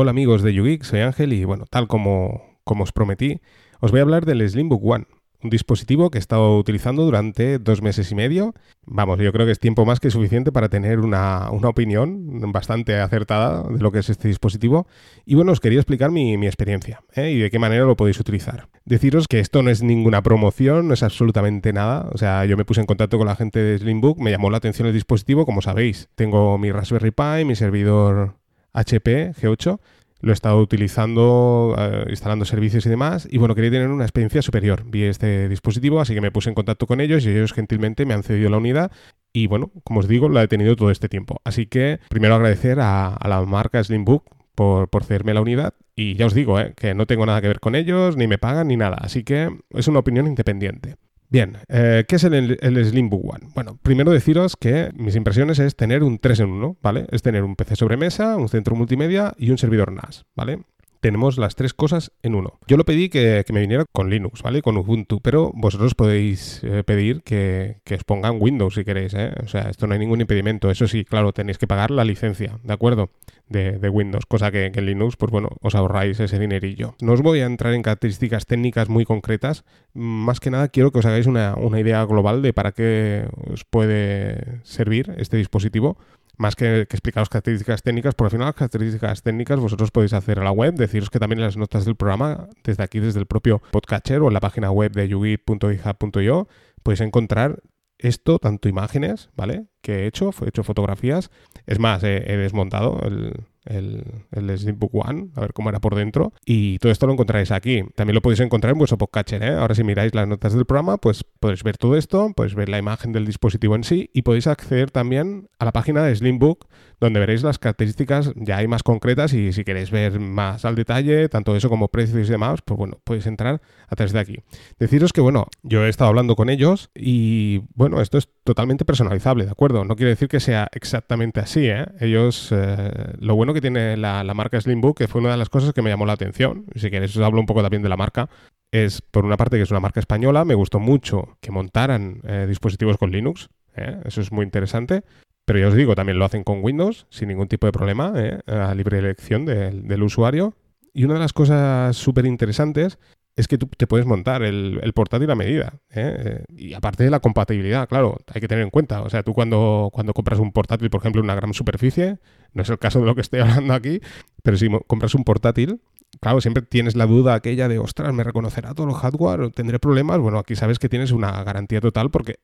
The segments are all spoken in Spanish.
Hola amigos de YouGeek, soy Ángel y bueno, tal como, como os prometí, os voy a hablar del Slimbook One, un dispositivo que he estado utilizando durante dos meses y medio. Vamos, yo creo que es tiempo más que suficiente para tener una, opinión bastante acertada de lo que es este dispositivo. Y bueno, os quería explicar mi, experiencia ¿eh? y de qué manera lo podéis utilizar. Deciros que esto no es ninguna promoción, no es absolutamente nada. O sea, yo me puse en contacto con la gente de Slimbook, me llamó la atención el dispositivo, como sabéis. Tengo mi Raspberry Pi, mi servidor HP G8. Lo he estado utilizando, eh, instalando servicios y demás. Y bueno, quería tener una experiencia superior. Vi este dispositivo, así que me puse en contacto con ellos y ellos gentilmente me han cedido la unidad. Y bueno, como os digo, la he tenido todo este tiempo. Así que primero agradecer a, la marca Slimbook por, por, cederme la unidad. Y ya os digo, eh, que no tengo nada que ver con ellos, ni me pagan, ni nada. Así que es una opinión independiente. Bien, eh, ¿qué es el, el Slimbook One? Bueno, primero deciros que mis impresiones es tener un 3 en 1, ¿vale? Es tener un PC sobremesa, un centro multimedia y un servidor NAS, ¿vale? Tenemos las tres cosas en uno. Yo lo pedí que, me viniera con Linux, ¿vale? Con Ubuntu, pero vosotros podéis eh, pedir que, os pongan Windows si queréis, ¿eh? O sea, esto no hay ningún impedimento. Eso sí, claro, tenéis que pagar la licencia, ¿de acuerdo? De, Windows, cosa que, en Linux, pues bueno, os ahorráis ese dinerillo. No os voy a entrar en características técnicas muy concretas. Más que nada quiero que os hagáis una, una idea global de para qué os puede servir este dispositivo más que, que explicaros características técnicas, por al final las características técnicas vosotros podéis hacer a la web, deciros que también en las notas del programa, desde aquí, desde el propio podcatcher o en la página web de yugi.github.io, podéis encontrar esto, tanto imágenes, ¿vale? Que he hecho, he hecho fotografías. Es más, he desmontado el, el, el Slimbook One, a ver cómo era por dentro. Y todo esto lo encontraréis aquí. También lo podéis encontrar en vuestro podcatcher. ¿eh? Ahora si miráis las notas del programa, pues podéis ver todo esto, podéis ver la imagen del dispositivo en sí y podéis acceder también a la página de Slimbook, donde veréis las características ya hay más concretas y si queréis ver más al detalle, tanto eso como precios y demás, pues bueno, podéis entrar a través de aquí. Deciros que, bueno, yo he estado hablando con ellos y, bueno, esto es totalmente personalizable, ¿de acuerdo? No quiere decir que sea exactamente así, ¿eh? Ellos, eh, lo bueno que tiene la, marca Slimbook, que fue una de las cosas que me llamó la atención. Si queréis os hablo un poco también de la marca. Es, por una parte, que es una marca española. Me gustó mucho que montaran eh, dispositivos con Linux. Eh, eso es muy interesante. Pero ya os digo, también lo hacen con Windows, sin ningún tipo de problema, eh, a libre elección del usuario. Y una de las cosas súper interesantes es que tú te puedes montar el, portátil a medida. ¿eh? Y aparte de la compatibilidad, claro, hay que tener en cuenta. O sea, tú cuando, cuando compras un portátil, por ejemplo, una gran superficie, no es el caso de lo que estoy hablando aquí, pero si compras un portátil, claro, siempre tienes la duda aquella de, ostras, ¿me reconocerá todo el hardware? ¿Tendré problemas? Bueno, aquí sabes que tienes una garantía total porque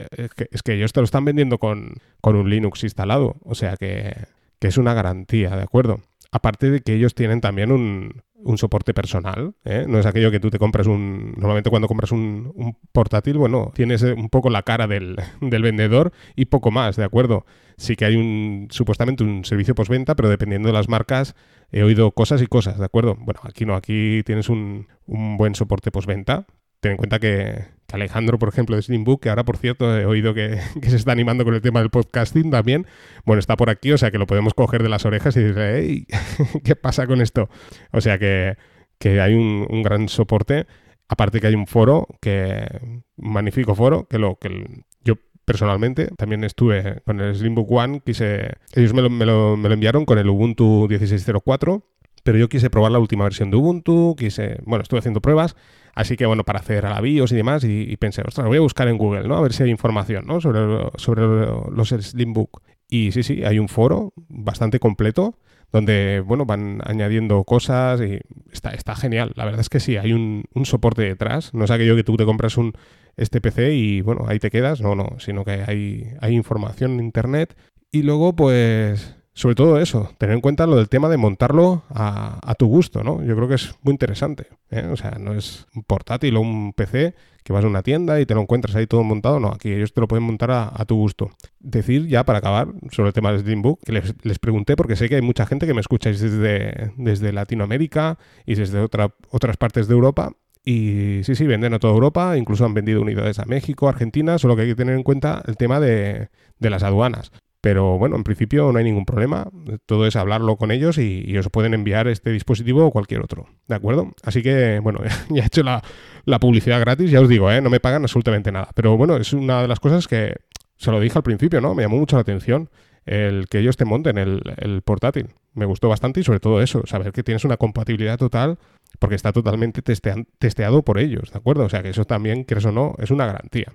es que, ellos te lo están vendiendo con, con un Linux instalado. O sea que, que es una garantía, ¿de acuerdo? Aparte de que ellos tienen también un, un soporte personal. ¿eh? No es aquello que tú te compras un... Normalmente cuando compras un, portátil, bueno, tienes eh, un poco la cara del, vendedor y poco más, ¿de acuerdo? Sí que hay un supuestamente un servicio postventa, pero dependiendo de las marcas he oído cosas y cosas, ¿de acuerdo? Bueno, aquí no, aquí tienes un, un buen soporte postventa, ten en cuenta que, Alejandro, por ejemplo, de Slimbook, que ahora, por cierto, he oído que, se está animando con el tema del podcasting también, bueno, está por aquí, o sea que lo podemos coger de las orejas y decirle, hey, ¿qué pasa con esto? O sea que, hay un, gran soporte. Aparte que hay un foro, que un magnífico foro, que lo que yo personalmente también estuve con el Slimbook One, quise, ellos me lo, me lo, me lo enviaron con el Ubuntu 16.04 pero yo quise probar la última versión de Ubuntu, quise, bueno, estuve haciendo pruebas, así que bueno, para acceder a la BIOS y demás, y, pensé, ostras, voy a buscar en Google, ¿no? A ver si hay información, ¿no? Sobre, sobre los Slimbook. Y sí, sí, hay un foro bastante completo donde, bueno, van añadiendo cosas y está, está genial. La verdad es que sí, hay un, un soporte detrás. No es aquello que tú te compras un, este PC y, bueno, ahí te quedas. No, no, sino que hay, hay información en Internet. Y luego, pues, sobre todo eso, tener en cuenta lo del tema de montarlo a, tu gusto, ¿no? Yo creo que es muy interesante. ¿eh? O sea, no es un portátil o un PC que vas a una tienda y te lo encuentras ahí todo montado, no, aquí ellos te lo pueden montar a, tu gusto. Decir ya para acabar sobre el tema del Steambook, que les, pregunté porque sé que hay mucha gente que me escucháis desde, desde Latinoamérica y desde otra, otras partes de Europa y sí, sí, venden a toda Europa, incluso han vendido unidades a México, Argentina, solo que hay que tener en cuenta el tema de, de las aduanas. Pero bueno, en principio no hay ningún problema. Todo es hablarlo con ellos y, os pueden enviar este dispositivo o cualquier otro. ¿De acuerdo? Así que, bueno, ya he hecho la, publicidad gratis, ya os digo, ¿eh? no me pagan absolutamente nada. Pero bueno, es una de las cosas que se lo dije al principio, ¿no? Me llamó mucho la atención el que ellos te monten el, el portátil. Me gustó bastante y sobre todo eso, saber que tienes una compatibilidad total porque está totalmente testeado por ellos, ¿de acuerdo? O sea que eso también, crees o no, es una garantía.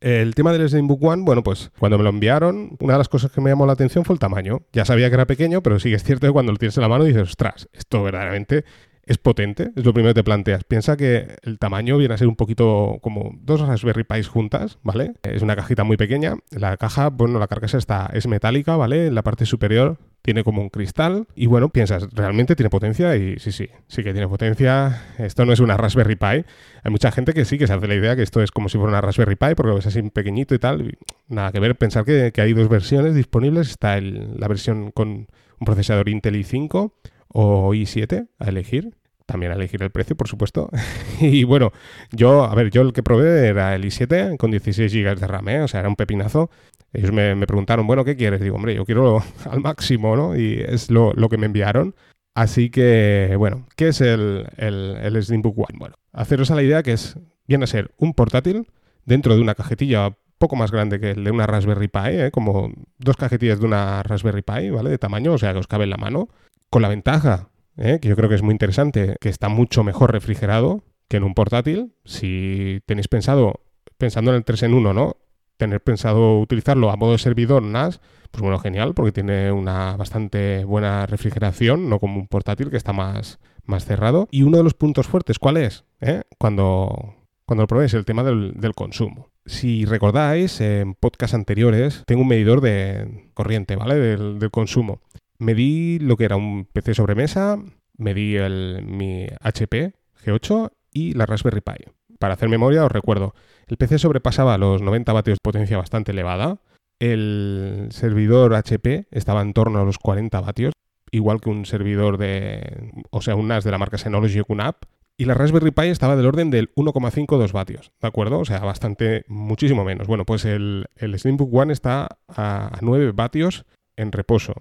El tema del Slimbook One, bueno, pues cuando me lo enviaron, una de las cosas que me llamó la atención fue el tamaño. Ya sabía que era pequeño, pero sí que es cierto que cuando lo tienes en la mano dices, ostras, esto verdaderamente es potente, es lo primero que te planteas. Piensa que el tamaño viene a ser un poquito como dos Raspberry Pis juntas, ¿vale? Es una cajita muy pequeña. La caja, bueno, la carcasa está, es metálica, ¿vale? En la parte superior tiene como un cristal y bueno, piensas, ¿realmente tiene potencia? Y sí, sí, sí que tiene potencia. Esto no es una Raspberry Pi. Hay mucha gente que sí que se hace la idea que esto es como si fuera una Raspberry Pi porque lo ves así pequeñito y tal. nada que ver, pensar que, hay dos versiones disponibles. Está la versión con un procesador Intel i5 o i7 a elegir. También a elegir el precio, por supuesto. y bueno, yo, a ver, yo el que probé era el i7 con 16 GB de RAM, ¿eh? o sea, era un pepinazo. Ellos me, preguntaron, bueno, ¿qué quieres? Digo, hombre, yo quiero al máximo, ¿no? Y es lo, que me enviaron. Así que, bueno, ¿qué es el, el, el Slimbook One? Bueno, haceros a la idea que es, viene a ser un portátil dentro de una cajetilla poco más grande que el de una Raspberry Pi, ¿eh? como dos cajetillas de una Raspberry Pi, ¿vale? De tamaño, o sea, que os cabe en la mano. Con la ventaja, ¿eh? que yo creo que es muy interesante, que está mucho mejor refrigerado que en un portátil. Si tenéis pensado, pensando en el 3 en 1, ¿no? tener pensado utilizarlo a modo de servidor NAS, pues bueno, genial, porque tiene una bastante buena refrigeración, no como un portátil que está más, más cerrado. Y uno de los puntos fuertes, ¿cuál es? ¿Eh? Cuando, cuando lo probéis, el tema del, consumo. Si recordáis, en podcasts anteriores tengo un medidor de corriente, ¿vale? Del, del consumo. Medí lo que era un PC sobremesa, medí el, mi HP G8 y la Raspberry Pi. Para hacer memoria os recuerdo, el PC sobrepasaba los 90 vatios de potencia bastante elevada, el servidor HP estaba en torno a los 40 vatios, igual que un servidor de, o sea, un NAS de la marca Synology o QNAP, y la Raspberry Pi estaba del orden del 1,52 vatios, ¿de acuerdo? O sea, bastante, muchísimo menos. Bueno, pues el, el Slimbook One está a 9 vatios en reposo.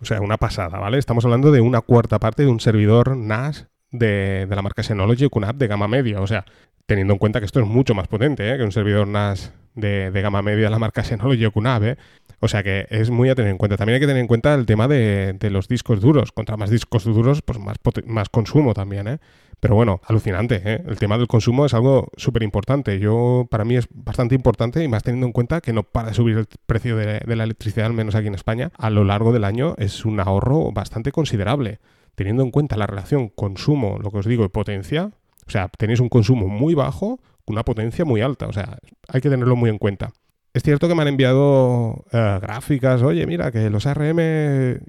O sea, una pasada, ¿vale? Estamos hablando de una cuarta parte de un servidor NAS de, la marca Synology o QNAP de gama media. O sea, teniendo en cuenta que esto es mucho más potente ¿eh? que un servidor NAS de, gama media de la marca Synology o QNAP. ¿eh? O sea que es muy a tener en cuenta. También hay que tener en cuenta el tema de, los discos duros. Contra más discos duros, pues más, más consumo también. ¿eh? Pero bueno, alucinante. ¿eh? El tema del consumo es algo súper importante. Yo, para mí es bastante importante y más teniendo en cuenta que no para de subir el precio de, la electricidad, al menos aquí en España, a lo largo del año es un ahorro bastante considerable. Teniendo en cuenta la relación consumo, lo que os digo, y potencia, o sea, tenéis un consumo muy bajo, una potencia muy alta. O sea, hay que tenerlo muy en cuenta. Es cierto que me han enviado eh, gráficas, oye, mira, que los ARM,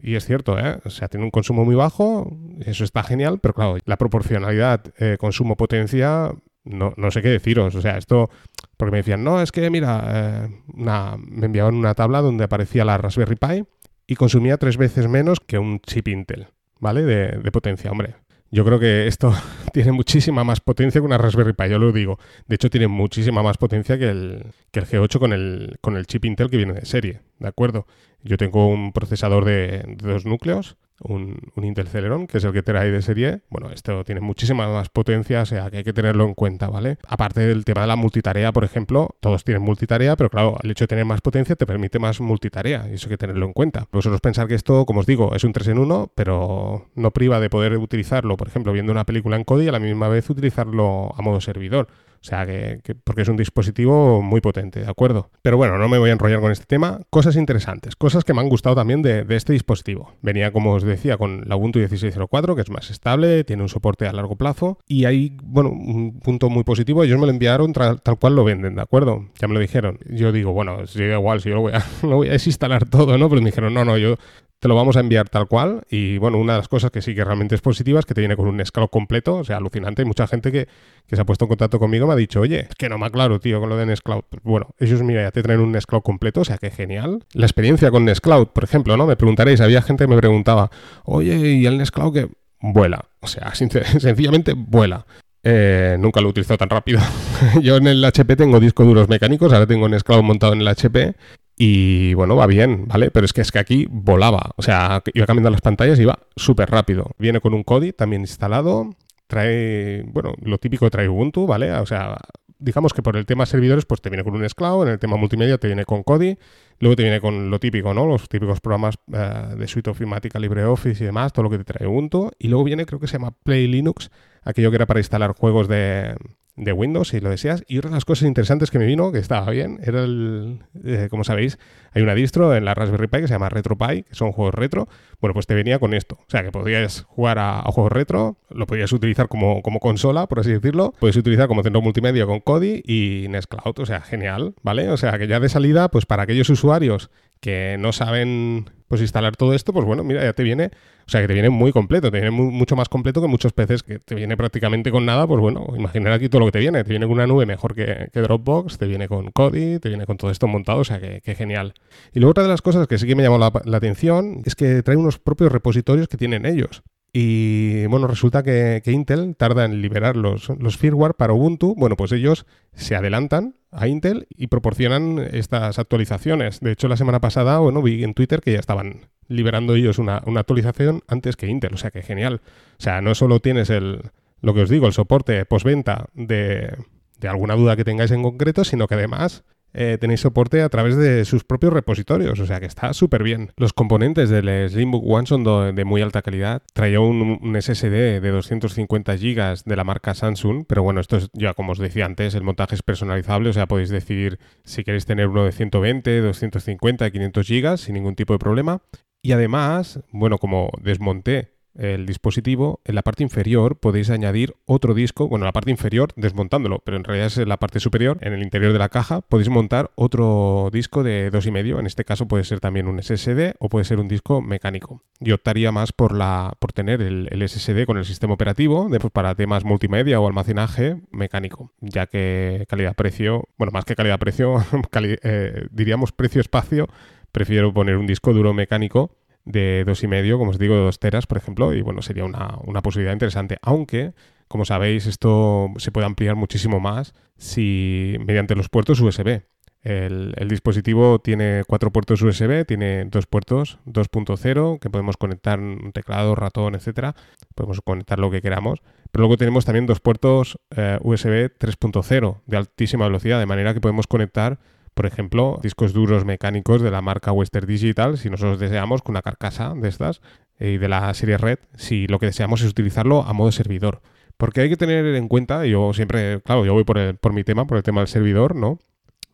y es cierto, ¿eh? o sea, tiene un consumo muy bajo, eso está genial, pero claro, la proporcionalidad eh, consumo-potencia, no, no, sé qué deciros, o sea, esto, porque me decían, no, es que, mira, eh, me enviaban una tabla donde aparecía la Raspberry Pi y consumía tres veces menos que un chip Intel, ¿vale? De, de potencia, hombre. Yo creo que esto tiene muchísima más potencia que una Raspberry Pi, yo lo digo. De hecho, tiene muchísima más potencia que el, que el G8 con el, con el chip Intel que viene de serie, ¿de acuerdo? Yo tengo un procesador de, de dos núcleos un, Intel Celeron, que es el que trae de serie, bueno, esto tiene muchísima más potencia, o sea que hay que tenerlo en cuenta, ¿vale? Aparte del tema de la multitarea, por ejemplo, todos tienen multitarea, pero claro, el hecho de tener más potencia te permite más multitarea, y eso hay que tenerlo en cuenta. Vosotros pensar que esto, como os digo, es un 3 en 1, pero no priva de poder utilizarlo, por ejemplo, viendo una película en Kodi y a la misma vez utilizarlo a modo servidor. O sea, que, porque es un dispositivo muy potente, ¿de acuerdo? Pero bueno, no me voy a enrollar con este tema. Cosas interesantes, cosas que me han gustado también de, este dispositivo. Venía, como os decía, con la Ubuntu 16.04, que es más estable, tiene un soporte a largo plazo. Y hay, bueno, un punto muy positivo, ellos me lo enviaron tal cual lo venden, ¿de acuerdo? Ya me lo dijeron. Yo digo, bueno, si igual, si yo lo voy a, lo voy a desinstalar todo, ¿no? Pero me dijeron, no, no, yo te lo vamos a enviar tal cual. Y bueno, una de las cosas que sí que realmente es positiva es que te viene con un escalo completo, o sea, alucinante. Mucha gente que, se ha puesto en contacto conmigo me ha dicho, oye, es que no me aclaro, tío, con lo de Nextcloud. Pues bueno, ellos, mira, ya te traen un Nextcloud completo, o sea, que genial. La experiencia con Nextcloud, por ejemplo, ¿no? Me preguntaréis, había gente que me preguntaba, oye, ¿y el Nextcloud que vuela? O sea, sencillamente vuela. Eh, nunca lo he utilizado tan rápido. Yo en el HP tengo discos duros mecánicos, ahora tengo Nextcloud montado en el HP y bueno, va bien, ¿vale? Pero es que es que aquí volaba. O sea, iba cambiando las pantallas y iba súper rápido. Viene con un Kodi también instalado. Trae, bueno, lo típico trae Ubuntu, ¿vale? O sea, digamos que por el tema servidores, pues te viene con un Scloud, en el tema multimedia te viene con Kodi, luego te viene con lo típico, ¿no? Los típicos programas eh, de suite ofimática, LibreOffice y demás, todo lo que te trae Ubuntu. Y luego viene, creo que se llama Play Linux, aquello que era para instalar juegos de, de Windows, si lo deseas. Y otra de las cosas interesantes que me vino, que estaba bien, era el, eh, como sabéis, hay una distro en la Raspberry Pi que se llama RetroPie, que son juegos retro. Bueno, pues te venía con esto. O sea, que podías jugar a, juegos retro, lo podías utilizar como, como, consola, por así decirlo. Puedes utilizar como centro multimedia con Kodi y Nextcloud. O sea, genial, ¿vale? O sea, que ya de salida, pues para aquellos usuarios que no saben pues instalar todo esto, pues bueno, mira, ya te viene, o sea, que te viene muy completo, te viene mucho más completo que muchos PCs que te viene prácticamente con nada, pues bueno, imaginar aquí todo lo que te viene, te viene con una nube mejor que, Dropbox, te viene con Kodi, te viene con todo esto montado, o sea, que, genial. Y luego otra de las cosas que sí que me llamó la atención es que trae unos propios repositorios que tienen ellos. Y bueno, resulta que, Intel tarda en liberar los, los, firmware para Ubuntu. Bueno, pues ellos se adelantan a Intel y proporcionan estas actualizaciones. De hecho, la semana pasada, bueno, vi en Twitter que ya estaban liberando ellos una, una actualización antes que Intel. O sea, que genial. O sea, no solo tienes el, lo que os digo, el soporte postventa de, de alguna duda que tengáis en concreto, sino que además eh, tenéis soporte a través de sus propios repositorios, o sea que está súper bien. Los componentes del Slimbook One son de, muy alta calidad. Traía un, SSD de 250 GB de la marca Samsung, pero bueno, esto es ya como os decía antes, el montaje es personalizable, o sea, podéis decidir si queréis tener uno de 120, 250, 500 GB sin ningún tipo de problema. Y además, bueno, como desmonté el dispositivo, en la parte inferior podéis añadir otro disco, bueno, la parte inferior desmontándolo, pero en realidad es la parte superior, en el interior de la caja, podéis montar otro disco de 2,5, en este caso puede ser también un SSD o puede ser un disco mecánico. Yo optaría más por, la, por tener el, SSD con el sistema operativo para temas multimedia o almacenaje mecánico, ya que calidad-precio, bueno, más que calidad-precio, eh, diríamos precio-espacio, prefiero poner un disco duro mecánico de dos y medio, como os digo, de dos teras, por ejemplo, y bueno, sería una, posibilidad interesante. Aunque, como sabéis, esto se puede ampliar muchísimo más si mediante los puertos USB. El, dispositivo tiene cuatro puertos USB, tiene dos puertos 2.0 que podemos conectar un teclado, ratón, etcétera. Podemos conectar lo que queramos. Pero luego tenemos también dos puertos eh, USB 3.0 de altísima velocidad, de manera que podemos conectar por ejemplo, discos duros mecánicos de la marca Western Digital, si nosotros deseamos con una carcasa de estas y de la serie Red, si lo que deseamos es utilizarlo a modo servidor. Porque hay que tener en cuenta, yo siempre, claro, yo voy por, por mi tema, por el tema del servidor, ¿no?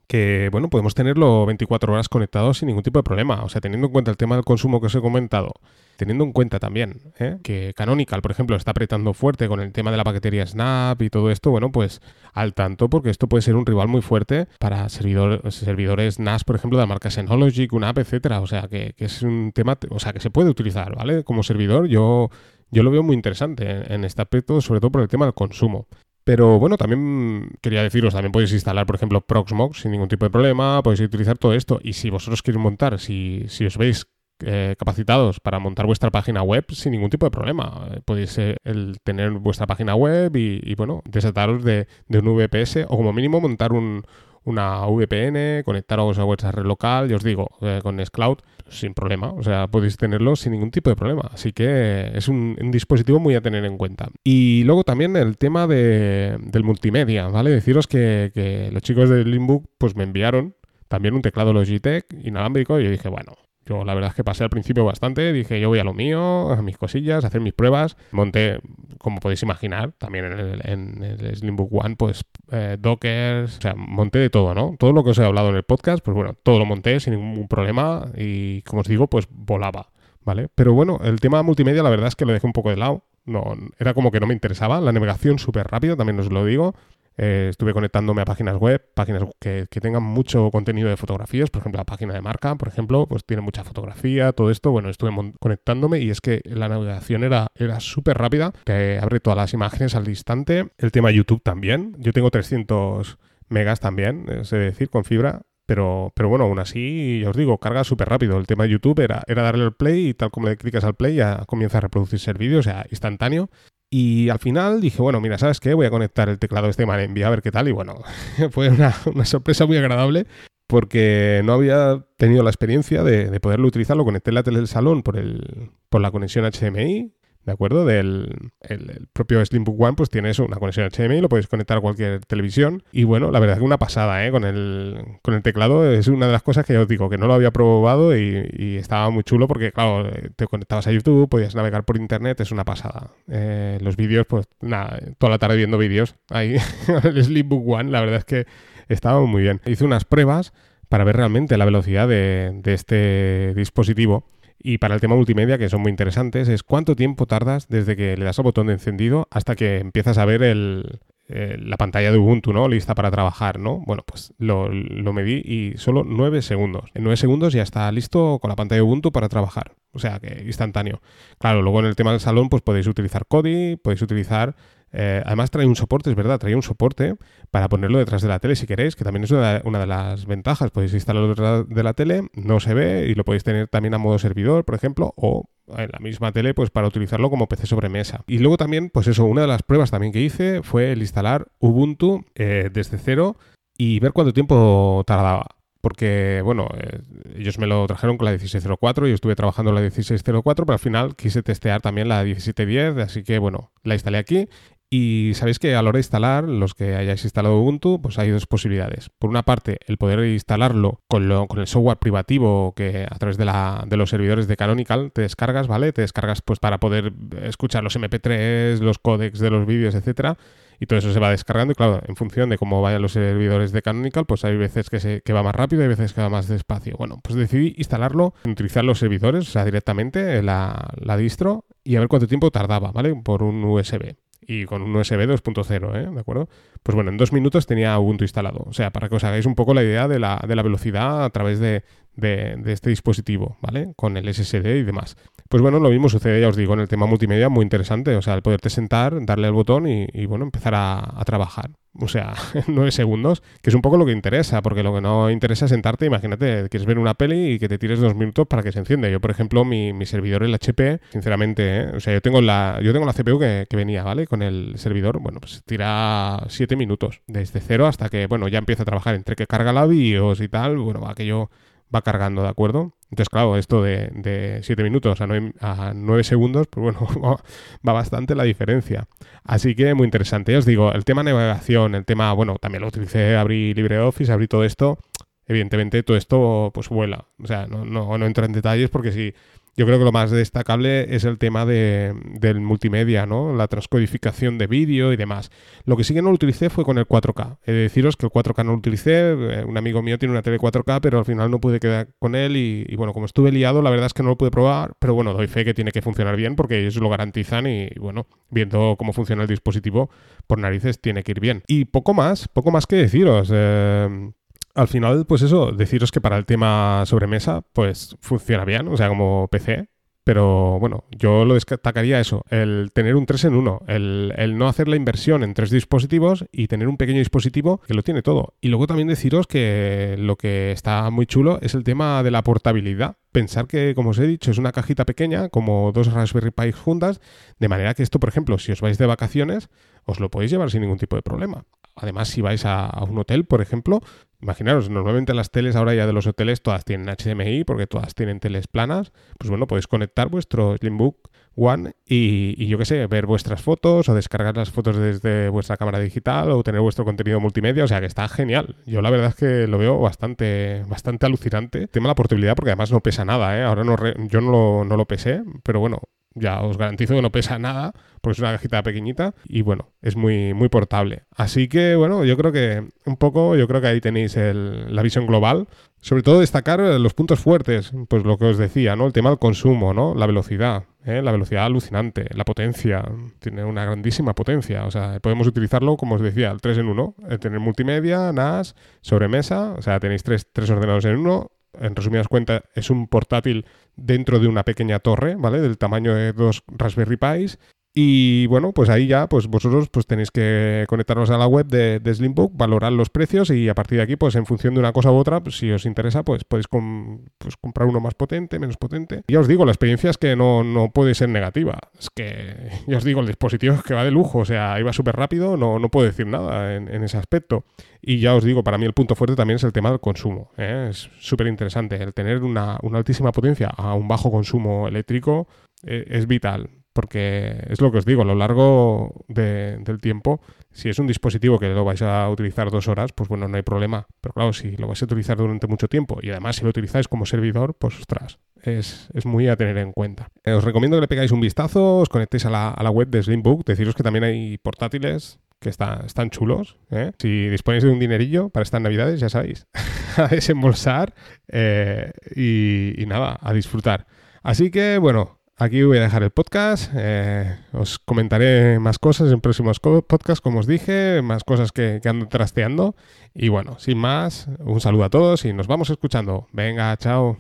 que bueno, podemos tenerlo 24 horas conectado sin ningún tipo de problema. O sea, teniendo en cuenta el tema del consumo que os he comentado, teniendo en cuenta también ¿eh? que Canonical, por ejemplo, está apretando fuerte con el tema de la paquetería Snap y todo esto, bueno, pues al tanto, porque esto puede ser un rival muy fuerte para servidores NAS, por ejemplo, de la marca Synology, QNAP, etcétera. O sea, que, es un tema, o sea, que se puede utilizar, ¿vale? Como servidor, yo yo lo veo muy interesante en este aspecto, sobre todo por el tema del consumo. Pero bueno, también quería deciros, también podéis instalar, por ejemplo, Proxmox sin ningún tipo de problema, podéis utilizar todo esto. Y si vosotros queréis montar, si, si os veis eh, capacitados para montar vuestra página web sin ningún tipo de problema. Eh, podéis eh, el tener vuestra página web y, bueno, desataros de, un VPS o como mínimo montar un, una VPN, conectaros a vuestra red local, y os digo, con Nextcloud sin problema, o sea, podéis tenerlo sin ningún tipo de problema, así que es un, dispositivo muy a tener en cuenta. Y luego también el tema de, del multimedia, ¿vale? Deciros que, que los chicos de Limbook pues me enviaron también un teclado Logitech inalámbrico y yo dije, bueno, yo la verdad es que pasé al principio bastante, dije yo voy a lo mío, a mis cosillas, a hacer mis pruebas. Monté, como podéis imaginar, también en el, Slimbook One, pues eh, Dockers, o sea, monté de todo, ¿no? Todo lo que os he hablado en el podcast, pues bueno, todo lo monté sin ningún problema y como os digo, pues volaba, ¿vale? Pero bueno, el tema multimedia la verdad es que lo dejé un poco de lado. No, era como que no me interesaba. La navegación súper rápido, también os lo digo. Eh, estuve conectándome a páginas web, páginas que, tengan mucho contenido de fotografías, por ejemplo, la página de marca, por ejemplo, pues tiene mucha fotografía, todo esto. Bueno, estuve conectándome y es que la navegación era, era súper rápida, que abre todas las imágenes al instante. El tema YouTube también. Yo tengo 300 megas también, es decir, con fibra. Pero, pero bueno, aún así, ya os digo, carga súper rápido. El tema de YouTube era, era darle al play y tal como le clicas al play ya comienza a reproducirse el vídeo, o sea, instantáneo. Y al final dije, bueno, mira, ¿sabes qué? Voy a conectar el teclado este envía a ver qué tal. Y bueno, fue una, sorpresa muy agradable porque no había tenido la experiencia de, poderlo utilizar. Lo conecté en la tele del salón por, el, por la conexión HDMI ¿de acuerdo? Del el, propio Slimbook One, pues tiene eso, una conexión HDMI, lo podéis conectar a cualquier televisión. Y bueno, la verdad es que una pasada, ¿eh? Con el, con el teclado es una de las cosas que ya os digo, que no lo había probado y, estaba muy chulo porque, claro, te conectabas a YouTube, podías navegar por internet, es una pasada. Eh, los vídeos, pues nada, toda la tarde viendo vídeos ahí, el Slimbook One, la verdad es que estaba muy bien. Hice unas pruebas para ver realmente la velocidad de, este dispositivo. Y para el tema multimedia, que son muy interesantes, es cuánto tiempo tardas desde que le das al botón de encendido hasta que empiezas a ver la pantalla de Ubuntu, ¿no? Lista para trabajar, ¿no? Bueno, pues lo, lo, medí y solo 9 segundos. En 9 segundos ya está listo con la pantalla de Ubuntu para trabajar. O sea que instantáneo. Claro, luego en el tema del salón, pues podéis utilizar Kodi, podéis utilizar eh, además trae un soporte, es verdad, trae un soporte para ponerlo detrás de la tele si queréis, que también es una, de las ventajas. Podéis instalarlo detrás de la tele, no se ve y lo podéis tener también a modo servidor, por ejemplo, o en la misma tele pues para utilizarlo como PC sobre mesa. Y luego también, pues eso, una de las pruebas también que hice fue el instalar Ubuntu eh, desde cero y ver cuánto tiempo tardaba porque, bueno, eh, ellos me lo trajeron con la 1604, y estuve trabajando la 1604, pero al final quise testear también la 1710, así que, bueno, la instalé aquí y sabéis que a la hora de instalar, los que hayáis instalado Ubuntu, pues hay dos posibilidades. Por una parte, el poder instalarlo con, lo, con el software privativo que a través de, la, de, los servidores de Canonical te descargas, ¿vale? Te descargas pues para poder escuchar los MP3, los códecs de los vídeos, etcétera. Y todo eso se va descargando y claro, en función de cómo vayan los servidores de Canonical, pues hay veces que, se, que va más rápido y veces que va más despacio. Bueno, pues decidí instalarlo, utilizar los servidores, o sea, directamente la, la distro y a ver cuánto tiempo tardaba, ¿vale? Por un USB y con un USB 2.0, ¿eh? ¿De acuerdo? Pues bueno, en dos minutos tenía Ubuntu instalado. O sea, para que os hagáis un poco la idea de la, de la velocidad a través de, de, este dispositivo, ¿vale? Con el SSD y demás. Pues bueno, lo mismo sucede, ya os digo, en el tema multimedia, muy interesante. O sea, el poderte sentar, darle al botón y, bueno, empezar a trabajar o sea, nueve segundos, que es un poco lo que interesa, porque lo que no interesa es sentarte, imagínate, quieres ver una peli y que te tires dos minutos para que se encienda. Yo, por ejemplo, mi, servidor, el HP, sinceramente, ¿eh? o sea, yo tengo la, yo tengo la CPU que, venía, ¿vale? Con el servidor, bueno, pues tira siete minutos, desde cero hasta que, bueno, ya empieza a trabajar entre que carga la BIOS y tal, bueno, aquello va cargando, ¿de acuerdo? Entonces, claro, esto de 7 minutos a 9, segundos, pues bueno, va bastante la diferencia. Así que muy interesante. Ya os digo, el tema navegación, el tema, bueno, también lo utilicé, abrí LibreOffice, abrí todo esto. Evidentemente todo esto pues vuela. O sea, no, no, no entro en detalles porque si yo creo que lo más destacable es el tema de, del multimedia, ¿no? La transcodificación de vídeo y demás. Lo que sí que no lo utilicé fue con el 4K. He de deciros que el 4K no lo utilicé. Eh, un amigo mío tiene una tele 4K, pero al final no pude quedar con él y, bueno, como estuve liado, la verdad es que no lo pude probar, pero bueno, doy fe que tiene que funcionar bien porque ellos lo garantizan y, bueno, viendo cómo funciona el dispositivo, por narices tiene que ir bien. Y poco más, poco más que deciros. Eh, al final, pues eso, deciros que para el tema sobremesa, pues funciona bien, o sea, como PC. Pero bueno, yo lo destacaría eso, el tener un 3 en 1, el, el, no hacer la inversión en tres dispositivos y tener un pequeño dispositivo que lo tiene todo. Y luego también deciros que lo que está muy chulo es el tema de la portabilidad. Pensar que, como os he dicho, es una cajita pequeña, como dos Raspberry Pi juntas, de manera que esto, por ejemplo, si os vais de vacaciones, os lo podéis llevar sin ningún tipo de problema. Además, si vais a, un hotel, por ejemplo, imaginaros, normalmente las teles ahora ya de los hoteles todas tienen HDMI porque todas tienen teles planas. Pues bueno, podéis conectar vuestro Slimbook One y, yo qué sé, ver vuestras fotos o descargar las fotos desde vuestra cámara digital o tener vuestro contenido multimedia. O sea que está genial. Yo la verdad es que lo veo bastante, bastante alucinante. Tema la portabilidad porque además no pesa nada, ¿eh? Ahora no yo no lo, no lo pesé, pero bueno, ya os garantizo que no pesa nada, porque es una cajita pequeñita y bueno, es muy, muy portable. Así que bueno, yo creo que un poco, yo creo que ahí tenéis la visión global. Sobre todo destacar los puntos fuertes, pues lo que os decía, ¿no? El tema del consumo, ¿no? La velocidad, ¿eh? la velocidad alucinante, la potencia, tiene una grandísima potencia. O sea, podemos utilizarlo, como os decía, el 3 en 1, tener multimedia, NAS, sobremesa, o sea, tenéis tres, tres ordenadores en uno, en resumidas cuentas, es un portátil dentro de una pequeña torre, ¿vale? Del tamaño de dos Raspberry Pis y bueno, pues ahí ya, pues vosotros pues tenéis que conectaros a la web de, Slimbook, valorar los precios y a partir de aquí, pues en función de una cosa u otra, pues, si os interesa, pues podéis pues, comprar uno más potente, menos potente. Ya os digo, la experiencia es que no, puede ser negativa. Es que, ya os digo, el dispositivo es que va de lujo, o sea, iba súper rápido, no, no puedo decir nada en, ese aspecto. Y ya os digo, para mí el punto fuerte también es el tema del consumo. ¿eh? Es súper interesante. El tener una, altísima potencia a un bajo consumo eléctrico eh, es vital porque es lo que os digo, a lo largo del tiempo, si es un dispositivo que lo vais a utilizar dos horas, pues bueno, no hay problema. Pero claro, si lo vais a utilizar durante mucho tiempo y además si lo utilizáis como servidor, pues ostras, es, muy a tener en cuenta. Eh, os recomiendo que le pegáis un vistazo, os conectéis a la, a la web de Slimbook, deciros que también hay portátiles que están chulos. ¿eh? Si disponéis de un dinerillo para estas navidades, ya sabéis, a desembolsar eh, y, nada, a disfrutar. Así que bueno, aquí voy a dejar el podcast. Eh, os comentaré más cosas en próximos podcasts, como os dije, más cosas que, que ando trasteando. Y bueno, sin más, un saludo a todos y nos vamos escuchando. Venga, chao.